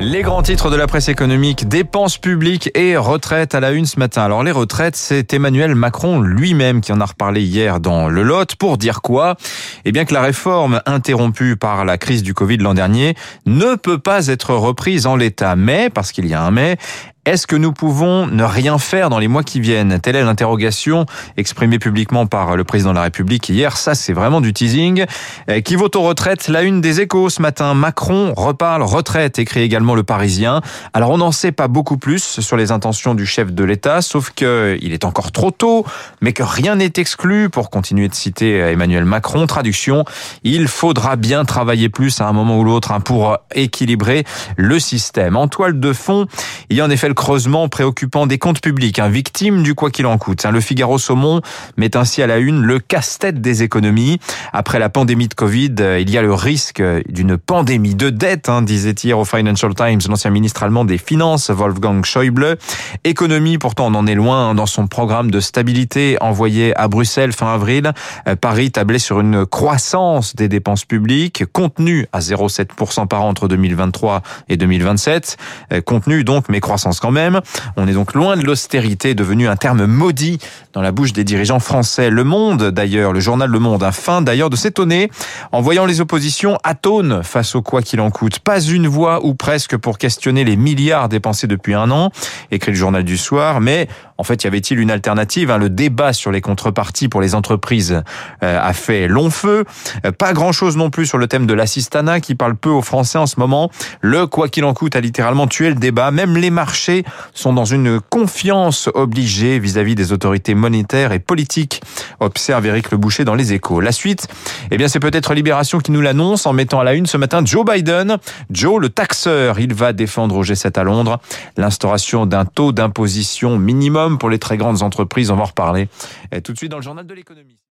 Les grands titres de la presse économique, dépenses publiques et retraites à la une ce matin. Alors les retraites, c'est Emmanuel Macron lui-même qui en a reparlé hier dans le Lot pour dire quoi? Eh bien que la réforme interrompue par la crise du Covid l'an dernier ne peut pas être reprise en l'état. Mais, parce qu'il y a un mais, est-ce que nous pouvons ne rien faire dans les mois qui viennent? Telle est l'interrogation exprimée publiquement par le président de la République hier. Ça, c'est vraiment du teasing. Euh, qui vote aux retraites? La une des échos ce matin. Macron reparle retraite, écrit également le Parisien. Alors, on n'en sait pas beaucoup plus sur les intentions du chef de l'État, sauf que il est encore trop tôt, mais que rien n'est exclu pour continuer de citer Emmanuel Macron. Traduction, il faudra bien travailler plus à un moment ou l'autre hein, pour équilibrer le système. En toile de fond, il y a en effet creusement préoccupant des comptes publics, hein, victime du quoi qu'il en coûte. Hein. Le Figaro Saumon met ainsi à la une le casse-tête des économies. Après la pandémie de Covid, euh, il y a le risque d'une pandémie de dette, hein, disait hier au Financial Times l'ancien ministre allemand des Finances, Wolfgang Schäuble. Économie, pourtant on en est loin dans son programme de stabilité envoyé à Bruxelles fin avril. Euh, Paris tablait sur une croissance des dépenses publiques, contenue à 0,7% par an entre 2023 et 2027. Euh, contenue donc, mais croissance quand même. On est donc loin de l'austérité, devenu un terme maudit dans la bouche des dirigeants français. Le Monde, d'ailleurs, le journal Le Monde, a fin d'ailleurs de s'étonner en voyant les oppositions atones face au quoi qu'il en coûte. Pas une voix ou presque pour questionner les milliards dépensés depuis un an, écrit le journal du soir, mais en fait, y avait-il une alternative hein? Le débat sur les contreparties pour les entreprises euh, a fait long feu. Euh, pas grand-chose non plus sur le thème de l'assistanat qui parle peu aux Français en ce moment. Le quoi qu'il en coûte a littéralement tué le débat. Même les marchés sont dans une confiance obligée vis-à-vis des autorités monétaires et politiques, observe Éric Le Boucher dans les échos. La suite, eh bien, c'est peut-être Libération qui nous l'annonce en mettant à la une ce matin Joe Biden. Joe, le taxeur, il va défendre au G7 à Londres l'instauration d'un taux d'imposition minimum pour les très grandes entreprises. On va en reparler tout de suite dans le journal de l'économie.